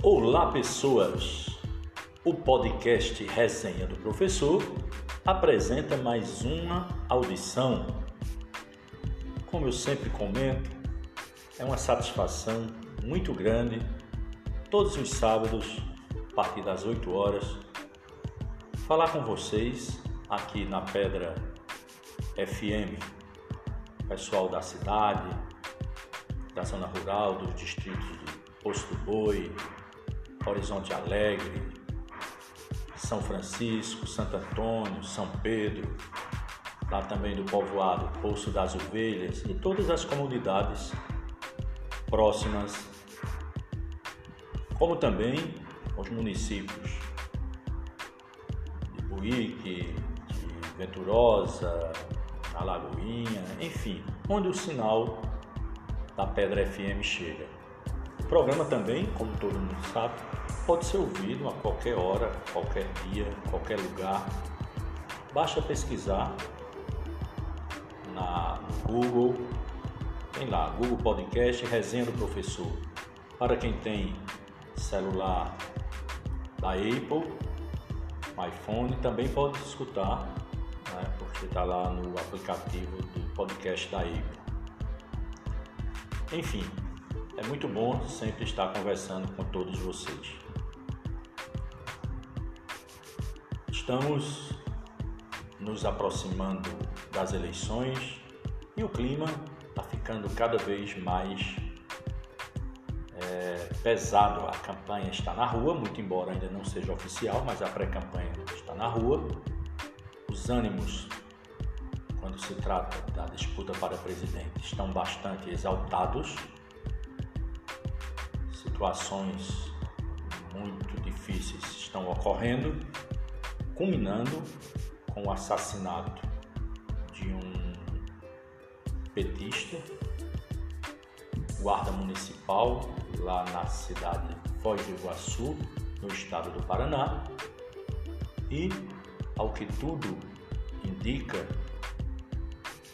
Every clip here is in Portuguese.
Olá, pessoas! O podcast Resenha do Professor apresenta mais uma audição. Como eu sempre comento, é uma satisfação muito grande todos os sábados, a partir das 8 horas, falar com vocês aqui na Pedra FM, pessoal da cidade, da zona rural, dos distritos de Posto do Boi, Horizonte Alegre, São Francisco, Santo Antônio, São Pedro, lá também do povoado Poço das Ovelhas e todas as comunidades próximas, como também os municípios de Buíque, de Venturosa, Alagoinha, enfim, onde o sinal da Pedra FM chega. Programa também, como todo mundo sabe, pode ser ouvido a qualquer hora, qualquer dia, qualquer lugar. Basta pesquisar na Google, tem lá, Google Podcast Resenha do Professor. Para quem tem celular da Apple, iPhone, também pode escutar, né, porque está lá no aplicativo do podcast da Apple. Enfim, é muito bom sempre estar conversando com todos vocês. Estamos nos aproximando das eleições e o clima está ficando cada vez mais é, pesado. A campanha está na rua, muito embora ainda não seja oficial, mas a pré-campanha está na rua. Os ânimos quando se trata da disputa para presidente, estão bastante exaltados. Situações muito difíceis estão ocorrendo, culminando com o assassinato de um petista, guarda municipal, lá na cidade de Foz do Iguaçu, no estado do Paraná, e, ao que tudo indica,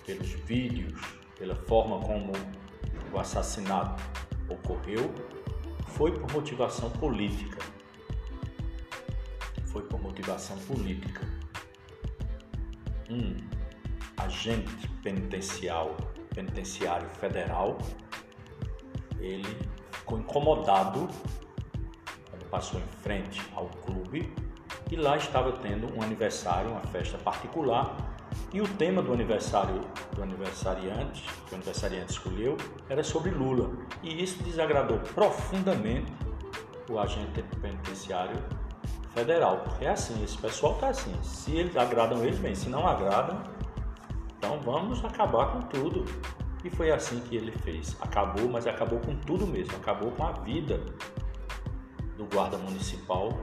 pelos vídeos, pela forma como o assassinato ocorreu, foi por motivação política. Foi por motivação política. Um agente penitencial, penitenciário federal, ele ficou incomodado quando passou em frente ao clube e lá estava tendo um aniversário, uma festa particular e o tema do aniversário do aniversariante, que o aniversariante escolheu, era sobre Lula. E isso desagradou profundamente o agente penitenciário federal. Porque é assim, esse pessoal tá assim. Se eles agradam eles, bem. Se não agradam, então vamos acabar com tudo. E foi assim que ele fez. Acabou, mas acabou com tudo mesmo. Acabou com a vida do guarda municipal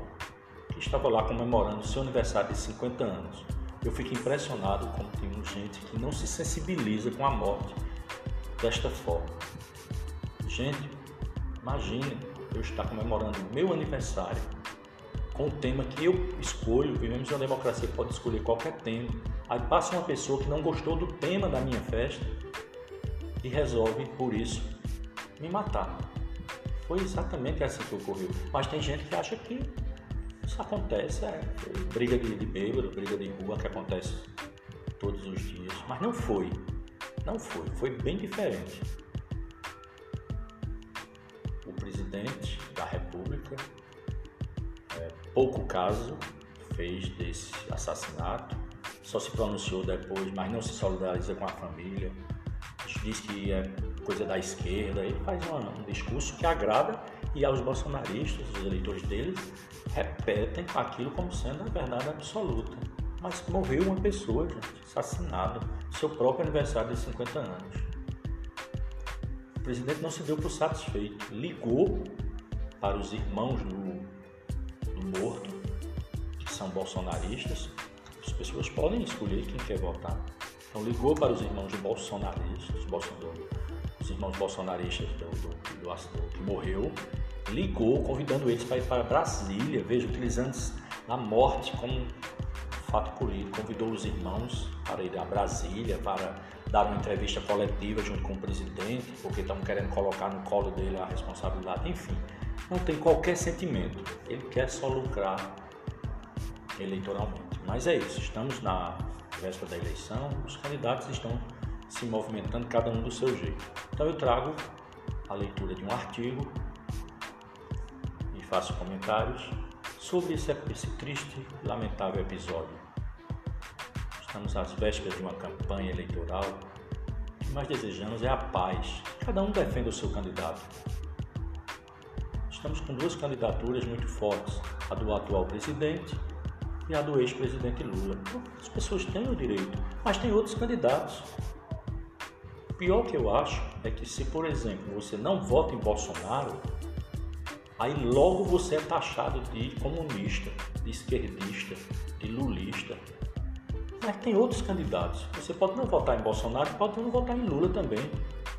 que estava lá comemorando seu aniversário de 50 anos eu fico impressionado como tem gente que não se sensibiliza com a morte desta forma. Gente, imagine eu estar comemorando o meu aniversário com o tema que eu escolho, vivemos uma democracia que pode escolher qualquer tema. Aí passa uma pessoa que não gostou do tema da minha festa e resolve, por isso, me matar. Foi exatamente assim que ocorreu. Mas tem gente que acha que isso acontece, é. Briga de, de bêbado, briga de rua que acontece todos os dias, mas não foi. Não foi, foi bem diferente. O presidente da República, é, pouco caso fez desse assassinato, só se pronunciou depois, mas não se solidariza com a família, diz que é coisa da esquerda, ele faz um discurso que agrada e aos bolsonaristas, os eleitores deles, repetem aquilo como sendo a verdade absoluta. Mas morreu uma pessoa, gente, assassinada, seu próprio aniversário de 50 anos. O presidente não se deu por satisfeito, ligou para os irmãos do, do morto, que são bolsonaristas. As pessoas podem escolher quem quer votar. Então ligou para os irmãos bolsonaristas, os irmãos bolsonaristas do, do, do, do que morreu ligou convidando eles para ir para Brasília, veja, utilizando a morte como fato político, convidou os irmãos para ir a Brasília, para dar uma entrevista coletiva junto com o presidente, porque estão querendo colocar no colo dele a responsabilidade, enfim. Não tem qualquer sentimento. Ele quer só lucrar eleitoralmente. Mas é isso, estamos na véspera da eleição, os candidatos estão se movimentando cada um do seu jeito. Então eu trago a leitura de um artigo faço comentários sobre esse, esse triste e lamentável episódio. Estamos às vésperas de uma campanha eleitoral. O que mais desejamos é a paz. Cada um defenda o seu candidato. Estamos com duas candidaturas muito fortes, a do atual presidente e a do ex-presidente Lula. As pessoas têm o direito, mas tem outros candidatos. O pior que eu acho é que se, por exemplo, você não vota em Bolsonaro, aí logo você é taxado de comunista, de esquerdista, de lulista. Mas tem outros candidatos. Você pode não votar em Bolsonaro, pode não votar em Lula também.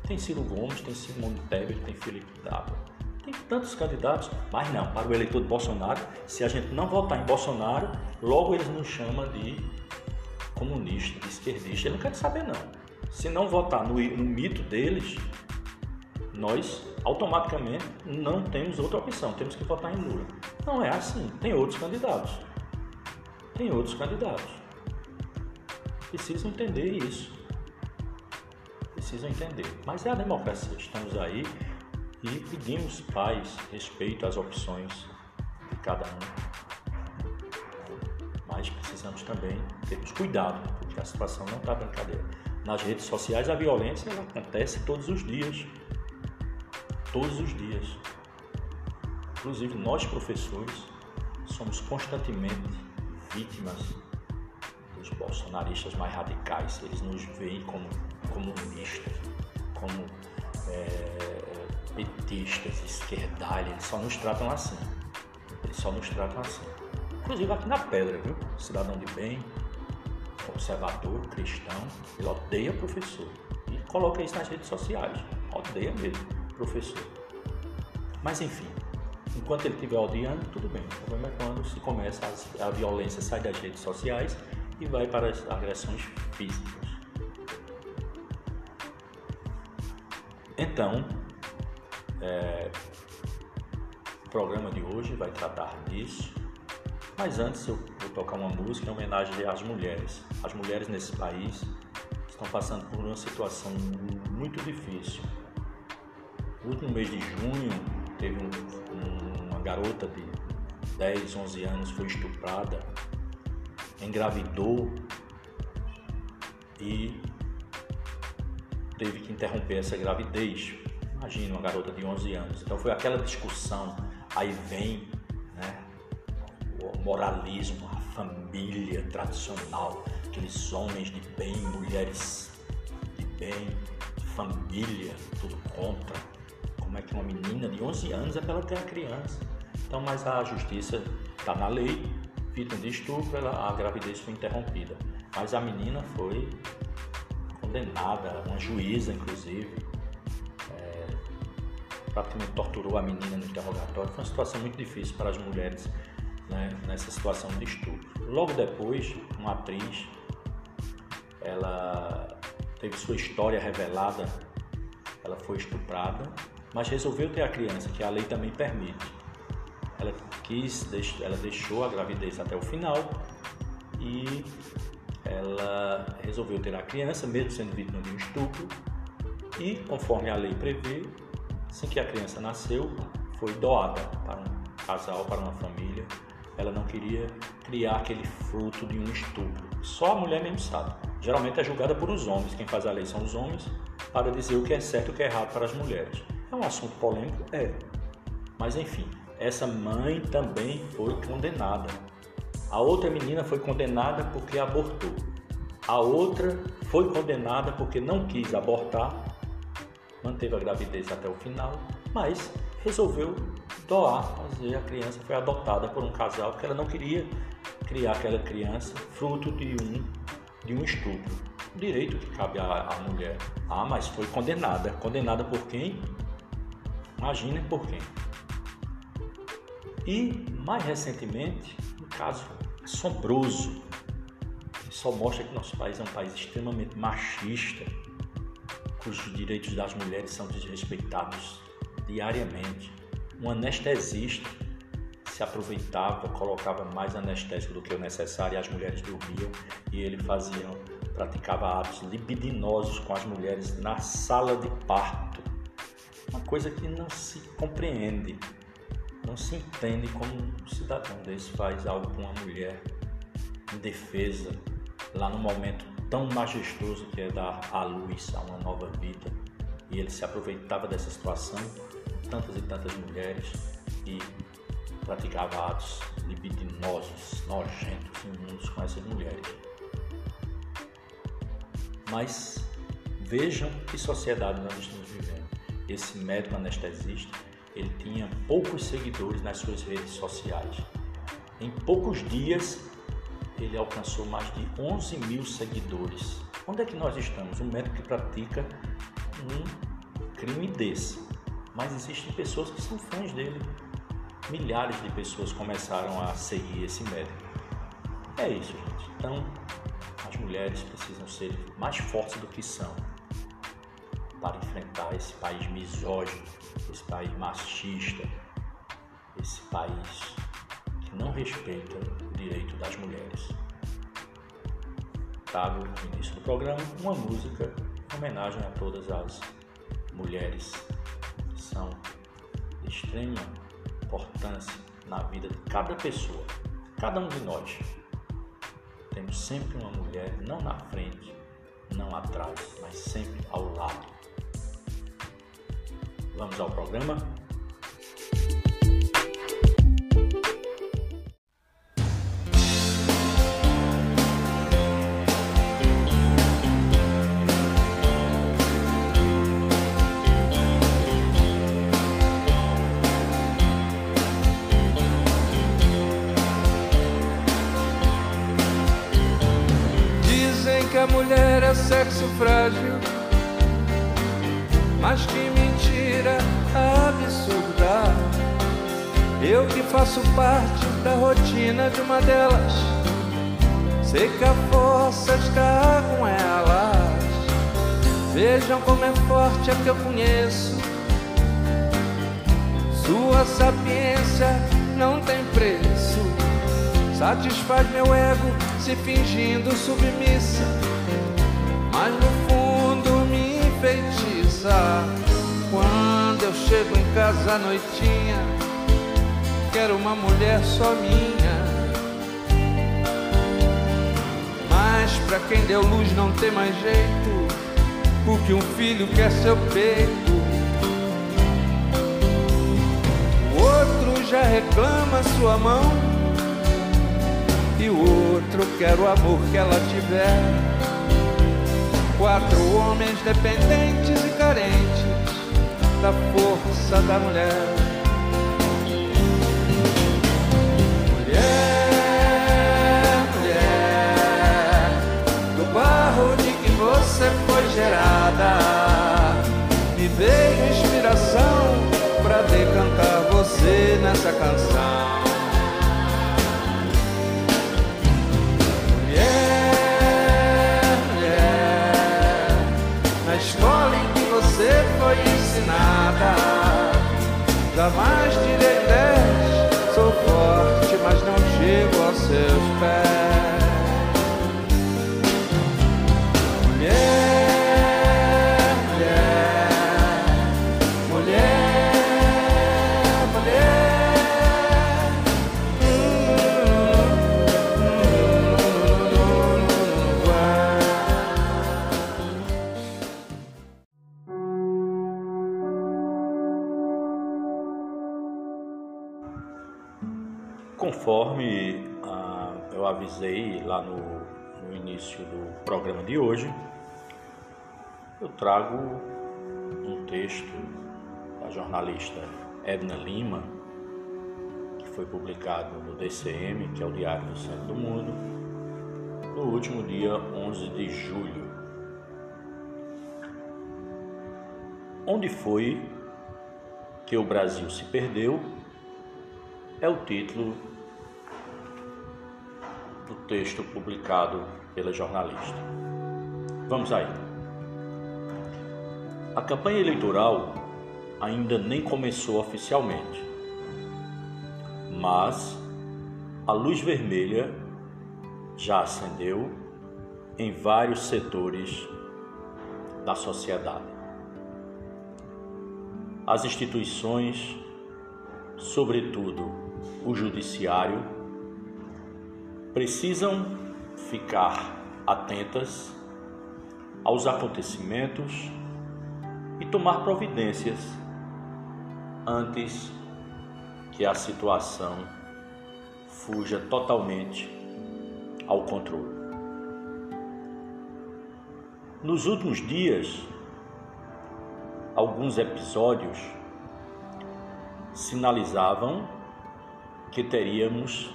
Tem Ciro Gomes, tem Simone Tebet, tem Felipe Dávila. Tem tantos candidatos, mas não, para o eleitor de Bolsonaro, se a gente não votar em Bolsonaro, logo eles nos chamam de comunista, de esquerdista. Ele não quer saber não. Se não votar no, no mito deles, nós automaticamente não temos outra opção, temos que votar em Lula. Não é assim, tem outros candidatos. Tem outros candidatos precisam entender isso. Precisam entender. Mas é a democracia. Estamos aí e pedimos paz, respeito às opções de cada um. Mas precisamos também termos cuidado, porque a situação não está brincadeira. Nas redes sociais a violência acontece todos os dias. Todos os dias. Inclusive nós professores somos constantemente vítimas os bolsonaristas mais radicais, eles nos veem como comunistas, como é, petistas, esquerdalhas, eles só nos tratam assim. Eles só nos tratam assim. Inclusive aqui na pedra, viu? Cidadão de bem, conservador, cristão, ele odeia professor. E coloca isso nas redes sociais. Odeia mesmo professor. Mas enfim, enquanto ele estiver odiando, tudo bem. O problema é quando se começa a, a violência sai das redes sociais e vai para as agressões físicas. Então, é, o programa de hoje vai tratar disso, mas antes eu vou tocar uma música em homenagem às mulheres. As mulheres nesse país estão passando por uma situação muito difícil. No último mês de junho, teve um, um, uma garota de 10, 11 anos foi estuprada engravidou e teve que interromper essa gravidez. Imagina uma garota de 11 anos. Então foi aquela discussão. Aí vem né, o moralismo, a família tradicional, aqueles homens de bem, mulheres de bem, família, tudo contra. Como é que uma menina de 11 anos é para ela ter a criança? Então, mas a justiça está na lei, vítima de estupro, ela, a gravidez foi interrompida. Mas a menina foi condenada, uma juíza inclusive, é, praticamente torturou a menina no interrogatório. Foi uma situação muito difícil para as mulheres né, nessa situação de estupro. Logo depois, uma atriz, ela teve sua história revelada, ela foi estuprada, mas resolveu ter a criança, que a lei também permite ela quis, ela deixou a gravidez até o final e ela resolveu ter a criança, mesmo sendo vítima de um estupro, e conforme a lei prevê, assim que a criança nasceu, foi doada para um casal, para uma família. Ela não queria criar aquele fruto de um estupro. Só a mulher mesmo sabe. Geralmente é julgada por os homens, quem faz a lei são os homens, para dizer o que é certo e o que é errado para as mulheres. É um assunto polêmico? É. Mas enfim, essa mãe também foi condenada. A outra menina foi condenada porque abortou. A outra foi condenada porque não quis abortar, manteve a gravidez até o final, mas resolveu doar, fazer a criança foi adotada por um casal porque ela não queria criar aquela criança fruto de um de um estupro. Direito que cabe à, à mulher. Ah, mas foi condenada. Condenada por quem? Imaginem por quem. E, mais recentemente, um caso assombroso, só mostra que nosso país é um país extremamente machista, cujos direitos das mulheres são desrespeitados diariamente. Um anestesista se aproveitava, colocava mais anestésico do que o necessário e as mulheres dormiam e ele fazia, praticava atos libidinosos com as mulheres na sala de parto. Coisa que não se compreende, não se entende como um cidadão desse faz algo com uma mulher indefesa, lá no momento tão majestoso que é dar à luz a uma nova vida. E ele se aproveitava dessa situação, tantas e tantas mulheres, e praticava atos libidinosos, nojentos, imundos com essas mulheres. Mas vejam que sociedade nós estamos vivendo. Esse médico anestesista, ele tinha poucos seguidores nas suas redes sociais. Em poucos dias, ele alcançou mais de 11 mil seguidores. Onde é que nós estamos? Um médico que pratica um crime desse. Mas existem pessoas que são fãs dele. Milhares de pessoas começaram a seguir esse médico. É isso, gente. Então, as mulheres precisam ser mais fortes do que são para enfrentar esse país misógino, esse país machista, esse país que não respeita o direito das mulheres. Trago no início do programa uma música em homenagem a todas as mulheres que são de extrema importância na vida de cada pessoa, cada um de nós. Temos sempre uma mulher não na frente, não atrás, mas sempre ao lado. Vamos ao programa? sexo frágil. Eu que faço parte da rotina de uma delas. Sei que a força está com elas. Vejam como é forte a que eu conheço. Sua sapiência não tem preço. Satisfaz meu ego se fingindo submissa mas no fundo me enfeitiça. Quando eu chego em casa à noitinha, quero uma mulher só minha. Mas pra quem deu luz não tem mais jeito, porque um filho quer seu peito. O outro já reclama sua mão, e o outro quer o amor que ela tiver. Quatro homens dependentes e carentes da força da mulher. Avisei lá no, no início do programa de hoje, eu trago um texto da jornalista Edna Lima, que foi publicado no DCM, que é o Diário do Centro do Mundo, no último dia 11 de julho. Onde foi que o Brasil se perdeu? É o título texto publicado pela jornalista. Vamos aí. A campanha eleitoral ainda nem começou oficialmente, mas a luz vermelha já acendeu em vários setores da sociedade. As instituições, sobretudo o judiciário, precisam ficar atentas aos acontecimentos e tomar providências antes que a situação fuja totalmente ao controle. Nos últimos dias, alguns episódios sinalizavam que teríamos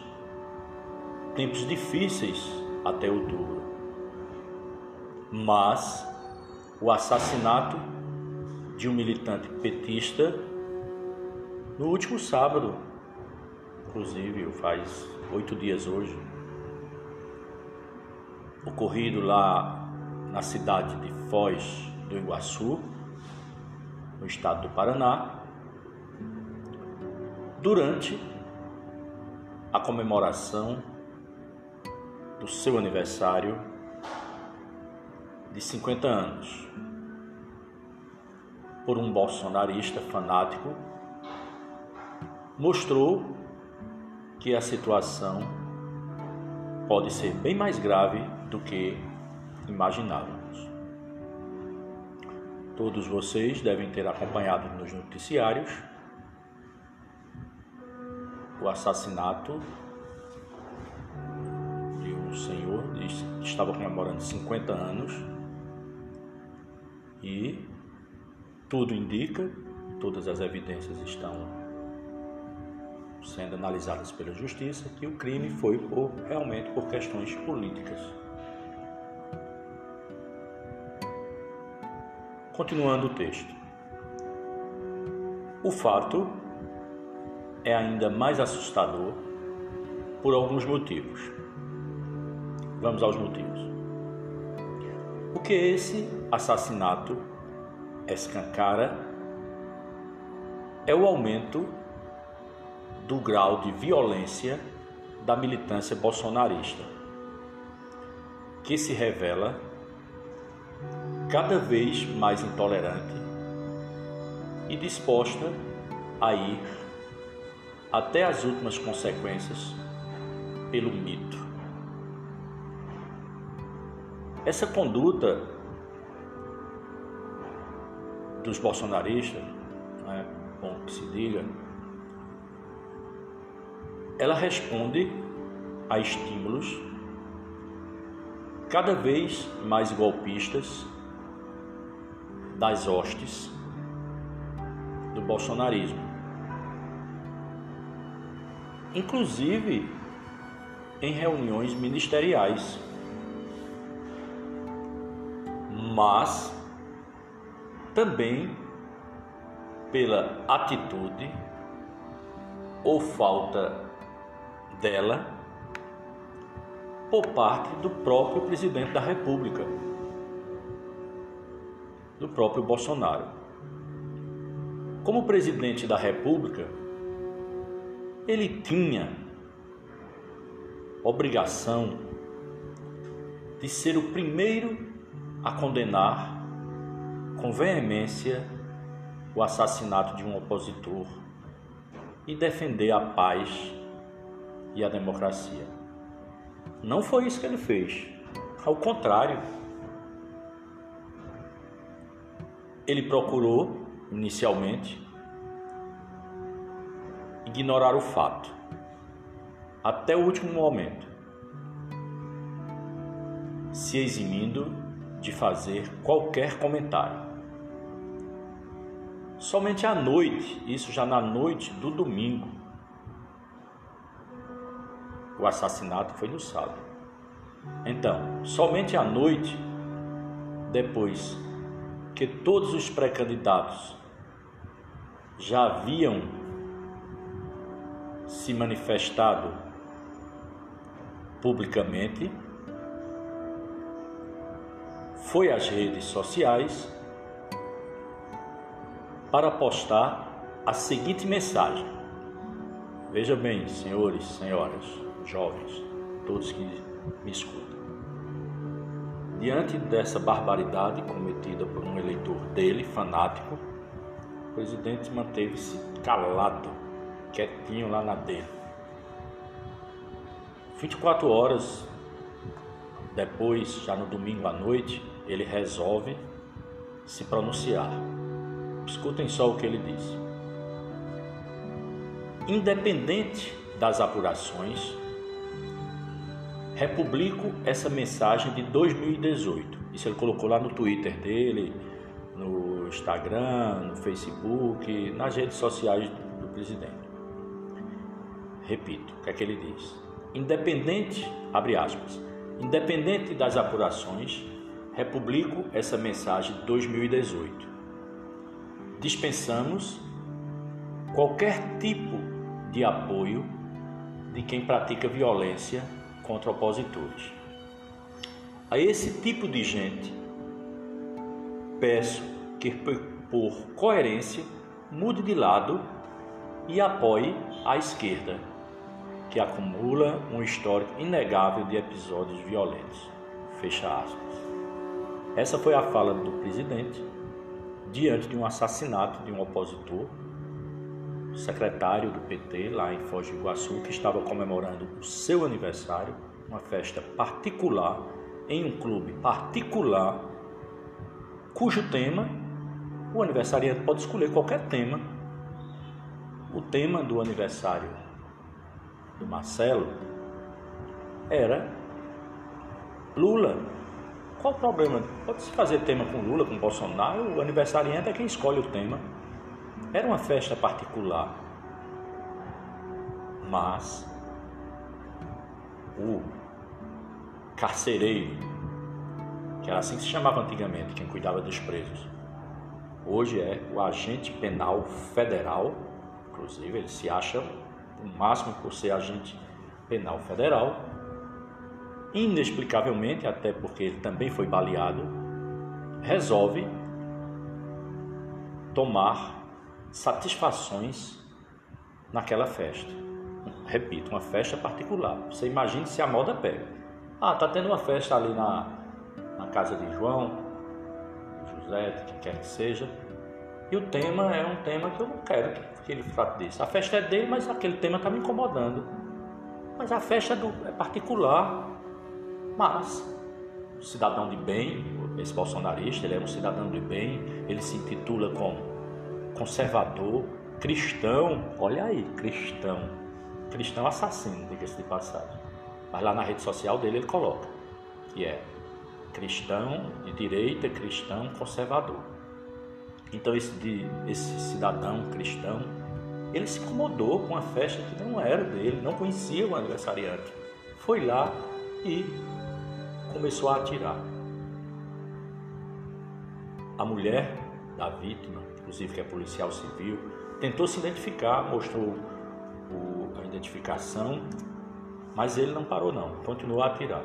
tempos difíceis até outubro. Mas o assassinato de um militante petista no último sábado, inclusive faz oito dias hoje, ocorrido lá na cidade de Foz do Iguaçu, no estado do Paraná, durante a comemoração do seu aniversário de 50 anos, por um bolsonarista fanático mostrou que a situação pode ser bem mais grave do que imaginávamos. Todos vocês devem ter acompanhado nos noticiários o assassinato um senhor estava comemorando 50 anos e tudo indica, todas as evidências estão sendo analisadas pela justiça que o crime foi por, realmente por questões políticas. Continuando o texto. O fato é ainda mais assustador por alguns motivos. Vamos aos motivos. Porque esse assassinato escancara é o aumento do grau de violência da militância bolsonarista, que se revela cada vez mais intolerante e disposta a ir até as últimas consequências pelo mito. Essa conduta dos bolsonaristas, é bom que se diga, ela responde a estímulos cada vez mais golpistas das hostes do bolsonarismo. Inclusive em reuniões ministeriais. Mas também pela atitude ou falta dela por parte do próprio presidente da República, do próprio Bolsonaro. Como presidente da República, ele tinha obrigação de ser o primeiro a condenar com veemência o assassinato de um opositor e defender a paz e a democracia. Não foi isso que ele fez. Ao contrário, ele procurou, inicialmente, ignorar o fato, até o último momento, se eximindo de fazer qualquer comentário. Somente à noite, isso já na noite do domingo, o assassinato foi no sábado. Então, somente à noite, depois que todos os pré-candidatos já haviam se manifestado publicamente, foi às redes sociais para postar a seguinte mensagem. Veja bem, senhores, senhoras, jovens, todos que me escutam. Diante dessa barbaridade cometida por um eleitor dele, fanático, o presidente manteve-se calado, quietinho lá na dele. 24 horas depois, já no domingo à noite, ele resolve se pronunciar. Escutem só o que ele diz. Independente das apurações, republico essa mensagem de 2018. Isso ele colocou lá no Twitter dele, no Instagram, no Facebook, nas redes sociais do presidente. Repito, o que é que ele diz? Independente, abre aspas, independente das apurações, republico essa mensagem de 2018. Dispensamos qualquer tipo de apoio de quem pratica violência contra opositores. A esse tipo de gente, peço que, por coerência, mude de lado e apoie a esquerda, que acumula um histórico inegável de episódios violentos. Fecha aspas. Essa foi a fala do presidente diante de um assassinato de um opositor secretário do PT lá em Foz do Iguaçu, que estava comemorando o seu aniversário, uma festa particular, em um clube particular, cujo tema, o aniversariante pode escolher qualquer tema. O tema do aniversário do Marcelo era Lula. Qual o problema? Pode-se fazer tema com Lula, com Bolsonaro, o aniversariante é quem escolhe o tema. Era uma festa particular, mas o carcereiro, que era assim que se chamava antigamente, quem cuidava dos presos, hoje é o agente penal federal, inclusive ele se acha o máximo por ser agente penal federal, inexplicavelmente, até porque ele também foi baleado, resolve tomar satisfações naquela festa. Repito, uma festa particular. Você imagine se a moda pega. Ah, tá tendo uma festa ali na, na casa de João, José, de quem quer que seja. E o tema é um tema que eu não quero que ele trate disso. A festa é dele, mas aquele tema está me incomodando. Mas a festa é, do, é particular. Mas, cidadão de bem, esse bolsonarista, ele é um cidadão de bem, ele se intitula como conservador, cristão, olha aí, cristão, cristão assassino, diga-se de passagem. Mas lá na rede social dele ele coloca que é cristão de direita, cristão conservador. Então esse, de, esse cidadão cristão, ele se incomodou com a festa que não era dele, não conhecia o aniversariante. Foi lá e começou a atirar. A mulher da vítima inclusive que é policial civil, tentou se identificar, mostrou o, a identificação, mas ele não parou não, continuou a atirar.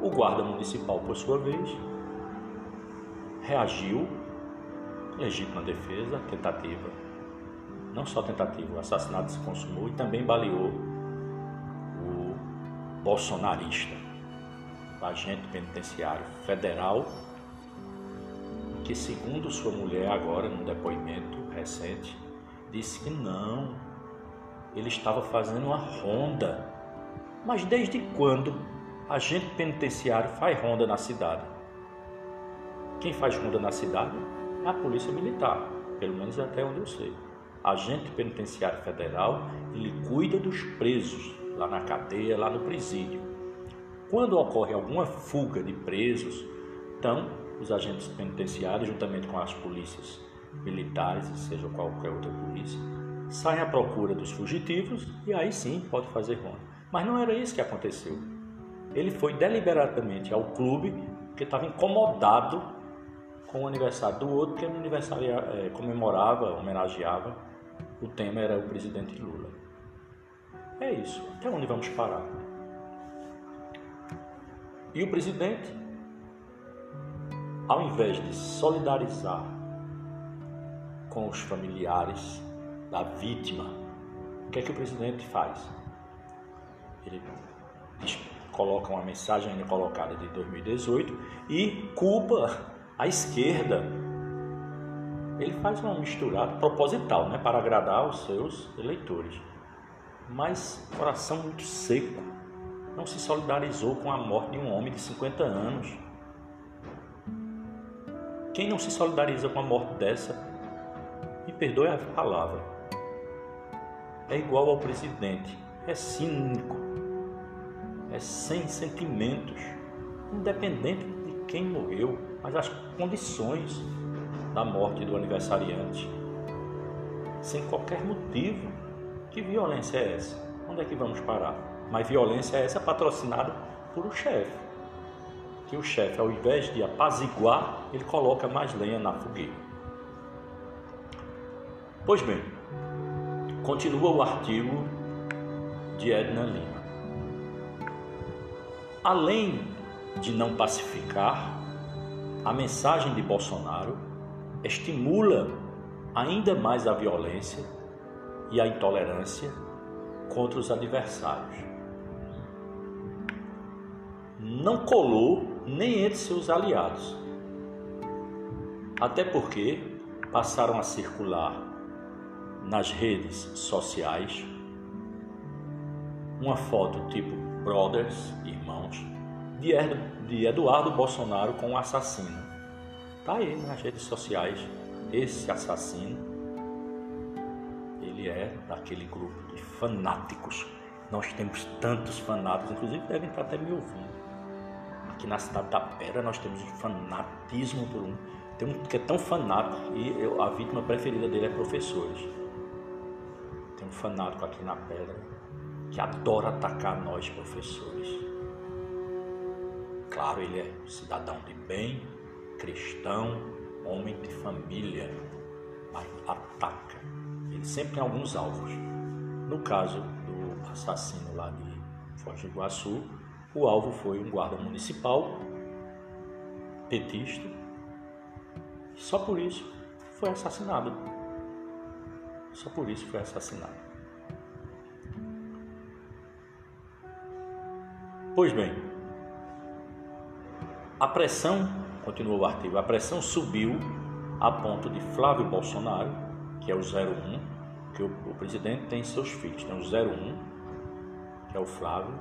O guarda municipal, por sua vez, reagiu, legítima defesa, tentativa, não só tentativa, o assassinato se consumou e também baleou o bolsonarista, agente penitenciário federal que, segundo sua mulher, agora num depoimento recente, disse que não, ele estava fazendo uma ronda. Mas desde quando agente penitenciário faz ronda na cidade? Quem faz ronda na cidade é a Polícia Militar, pelo menos até onde eu sei. Agente penitenciário federal, ele cuida dos presos lá na cadeia, lá no presídio. Quando ocorre alguma fuga de presos, então os agentes penitenciários, juntamente com as polícias militares, seja qualquer outra polícia, saem à procura dos fugitivos e aí sim pode fazer ronda. Mas não era isso que aconteceu. Ele foi deliberadamente ao clube porque estava incomodado com o aniversário do outro, que o aniversário é, comemorava, homenageava. O tema era o presidente Lula. É isso. Até onde vamos parar? E o presidente, ao invés de solidarizar com os familiares da vítima, o que é que o presidente faz? Ele coloca uma mensagem ainda colocada de 2018 e culpa a esquerda. Ele faz uma misturada proposital, né, para agradar os seus eleitores. Mas coração muito seco. Não se solidarizou com a morte de um homem de 50 anos. Quem não se solidariza com a morte dessa, me perdoe a palavra, é igual ao presidente, é cínico, é sem sentimentos, independente de quem morreu, mas as condições da morte do aniversariante, sem qualquer motivo. Que violência é essa? Onde é que vamos parar? Mas violência é essa patrocinada por o chefe. Que o chefe, ao invés de apaziguar, ele coloca mais lenha na fogueira. Pois bem, continua o artigo de Edna Lima. Além de não pacificar, a mensagem de Bolsonaro estimula ainda mais a violência e a intolerância contra os adversários. Não colou nem entre seus aliados, até porque passaram a circular nas redes sociais uma foto tipo brothers, irmãos, de Eduardo Bolsonaro com o assassino. Tá aí nas redes sociais esse assassino. Ele é daquele grupo de fanáticos. Nós temos tantos fanáticos, inclusive devem estar até me ouvindo. Aqui na cidade da Pedra nós temos um fanatismo por um. Tem um que é tão fanático e eu, a vítima preferida dele é professores. Tem um fanático aqui na Pedra que adora atacar nós professores. Claro, ele é cidadão de bem, cristão, homem de família, mas ataca. Ele sempre tem alguns alvos. No caso do assassino lá de Foz do Iguaçu, o alvo foi um guarda municipal, petista, só por isso foi assassinado. Só por isso foi assassinado. Pois bem, a pressão, continuou o artigo, a pressão subiu a ponto de Flávio Bolsonaro, que é o 01, que o, o presidente tem seus filhos, tem o 01, que é o Flávio,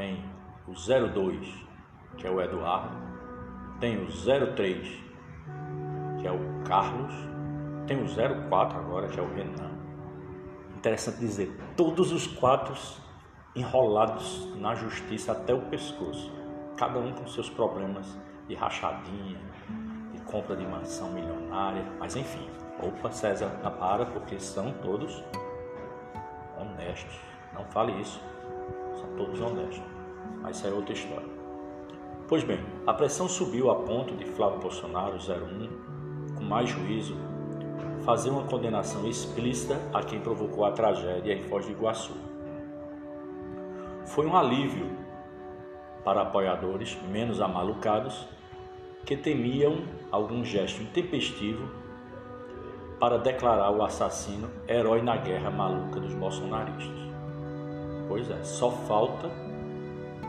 tem o 02, que é o Eduardo, tem o 03, que é o Carlos, tem o 04 agora, que é o Renan. Interessante dizer, todos os quatro enrolados na justiça até o pescoço, cada um com seus problemas de rachadinha, de compra de mansão milionária, mas enfim, opa, César, para, porque são todos honestos. Não fale isso, são todos honestos, mas isso é outra história. Pois bem, a pressão subiu a ponto de Flávio Bolsonaro 01, com mais juízo, fazer uma condenação explícita a quem provocou a tragédia em Foz do Iguaçu foi um alívio para apoiadores menos amalucados que temiam algum gesto intempestivo para declarar o assassino herói na guerra maluca dos bolsonaristas. Pois é, só falta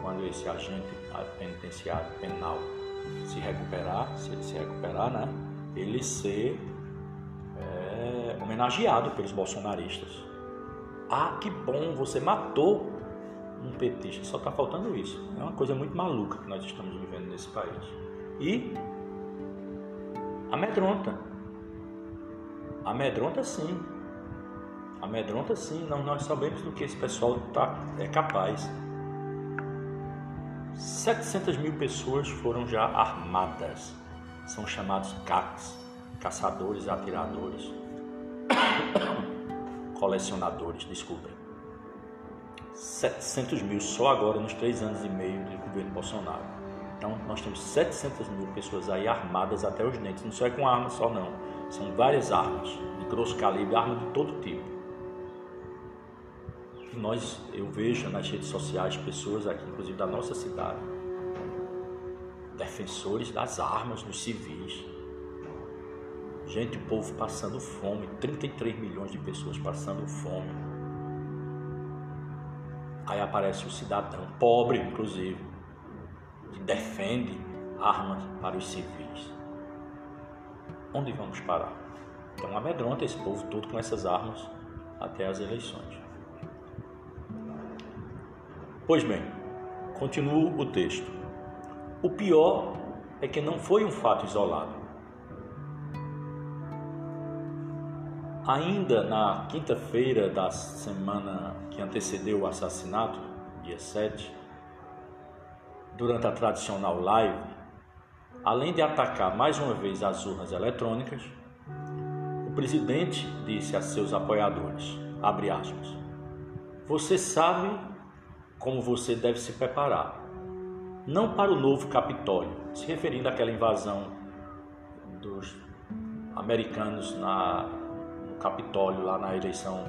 quando esse agente penitenciário penal se recuperar, se ele se recuperar, né, ele ser é, homenageado pelos bolsonaristas. Ah, que bom, você matou um petista. Só está faltando isso. É uma coisa muito maluca que nós estamos vivendo nesse país. E amedronta. Amedronta sim. Amedronta sim. Não, nós sabemos do que esse pessoal tá, é capaz. 700 mil pessoas foram já armadas. São chamados CACs, caçadores atiradores, colecionadores, desculpem. 700 mil só agora nos três anos e meio do governo Bolsonaro. Então nós temos 700 mil pessoas aí armadas até os dentes. Não só é com arma só não, são várias armas de grosso calibre, armas de todo tipo. E nós, eu vejo nas redes sociais pessoas aqui, inclusive da nossa cidade, defensores das armas dos civis. Gente, povo passando fome, 33 milhões de pessoas passando fome. Aí aparece o cidadão, pobre inclusive, que defende armas para os civis. Onde vamos parar? Então amedronta esse povo todo com essas armas até as eleições. Pois bem, continuo o texto. O pior é que não foi um fato isolado. Ainda na quinta-feira da semana que antecedeu o assassinato, dia 7, durante a tradicional live, além de atacar mais uma vez as urnas eletrônicas, o presidente disse a seus apoiadores, aspas, você sabe como você deve se preparar não para o novo Capitólio, se referindo àquela invasão dos americanos na, no Capitólio, lá na eleição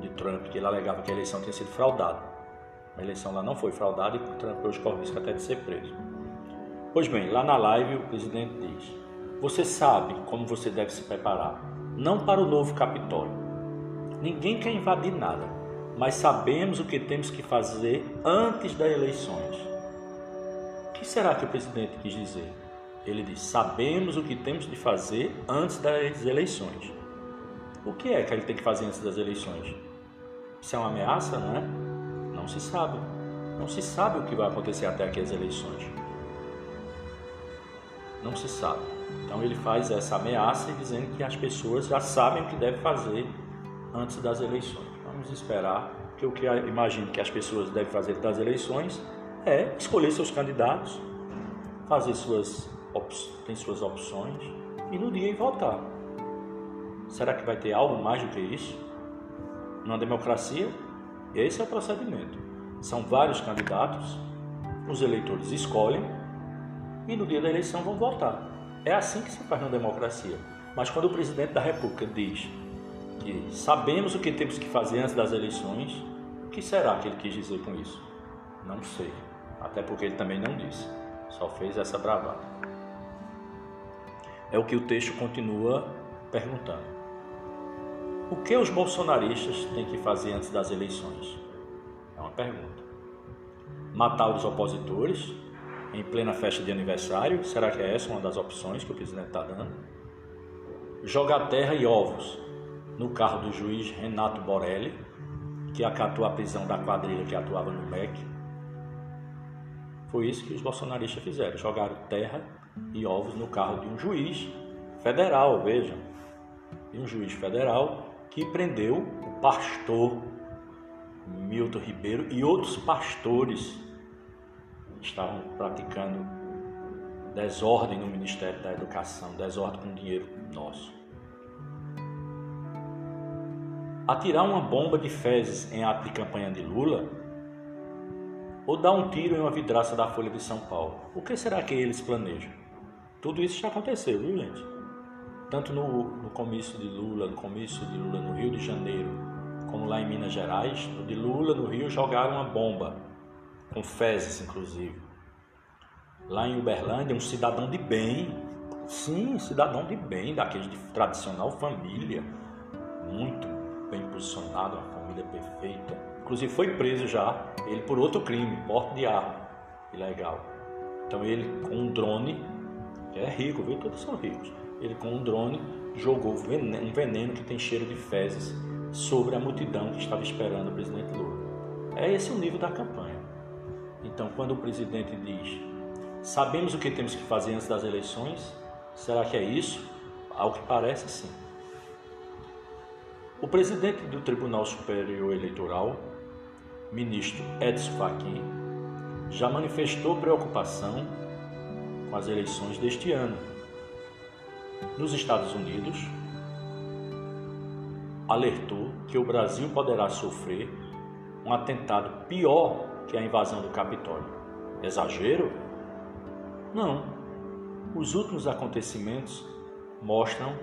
de Trump, que ele alegava que a eleição tinha sido fraudada. A eleição lá não foi fraudada e Trump hoje corre risco até de ser preso. Pois bem, lá na live o presidente diz: Você sabe como você deve se preparar, não para o novo Capitólio. Ninguém quer invadir nada, mas sabemos o que temos que fazer antes das eleições que será que o presidente quis dizer? Ele diz: sabemos o que temos de fazer antes das eleições. O que é que ele tem que fazer antes das eleições? Isso é uma ameaça, não é? Não se sabe. Não se sabe o que vai acontecer até aqui as eleições. Não se sabe. Então ele faz essa ameaça dizendo que as pessoas já sabem o que deve fazer antes das eleições. Vamos esperar que o que eu imagino que as pessoas devem fazer das eleições é escolher seus candidatos, fazer suas tem suas opções e no dia ir votar. Será que vai ter algo mais do que isso? Numa democracia, esse é o procedimento. São vários candidatos, os eleitores escolhem e no dia da eleição vão votar. É assim que se faz na democracia. Mas quando o presidente da República diz que sabemos o que temos que fazer antes das eleições, o que será que ele quis dizer com isso? Não sei até porque ele também não disse, só fez essa bravata. É o que o texto continua perguntando. O que os bolsonaristas têm que fazer antes das eleições? É uma pergunta. Matar os opositores em plena festa de aniversário? Será que é essa uma das opções que o presidente está dando? Jogar terra e ovos no carro do juiz Renato Borelli, que acatou a prisão da quadrilha que atuava no MEC foi isso que os bolsonaristas fizeram: jogaram terra e ovos no carro de um juiz federal, vejam, de um juiz federal que prendeu o pastor Milton Ribeiro e outros pastores que estavam praticando desordem no Ministério da Educação, desordem com dinheiro nosso. Atirar uma bomba de fezes em ato de campanha de Lula ou dar um tiro em uma vidraça da Folha de São Paulo. O que será que eles planejam? Tudo isso já aconteceu, viu, gente? Tanto no, no comício de Lula, no comício de Lula no Rio de Janeiro, como lá em Minas Gerais, no de Lula no Rio jogaram uma bomba, com fezes inclusive. Lá em Uberlândia, um cidadão de bem, sim, cidadão de bem, daquele de tradicional família, muito bem posicionado, uma família perfeita, Inclusive foi preso já, ele por outro crime, porte de arma ilegal. Então ele com um drone, é rico, viu? Todos são ricos. Ele com um drone jogou um veneno que tem cheiro de fezes sobre a multidão que estava esperando o presidente Lula. É esse o nível da campanha. Então, quando o presidente diz: "Sabemos o que temos que fazer antes das eleições", será que é isso? Ao que parece, sim. O presidente do Tribunal Superior Eleitoral ministro Edson Fachin já manifestou preocupação com as eleições deste ano. Nos Estados Unidos, alertou que o Brasil poderá sofrer um atentado pior que a invasão do Capitólio. Exagero? Não. Os últimos acontecimentos mostram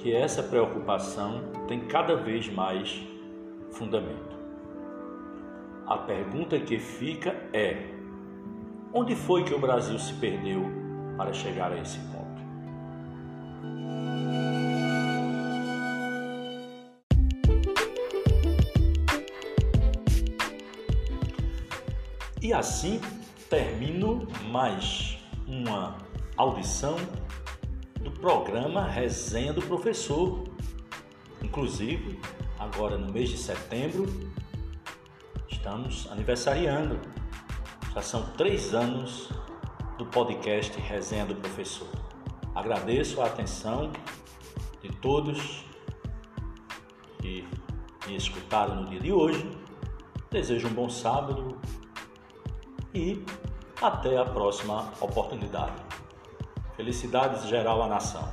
que essa preocupação tem cada vez mais fundamento. A pergunta que fica é: onde foi que o Brasil se perdeu para chegar a esse ponto? E assim termino mais uma audição do programa Resenha do Professor. Inclusive, agora no mês de setembro, estamos aniversariando. Já são três anos do podcast Resenha do Professor. Agradeço a atenção de todos que me escutaram no dia de hoje. Desejo um bom sábado e até a próxima oportunidade. Felicidades geral à nação.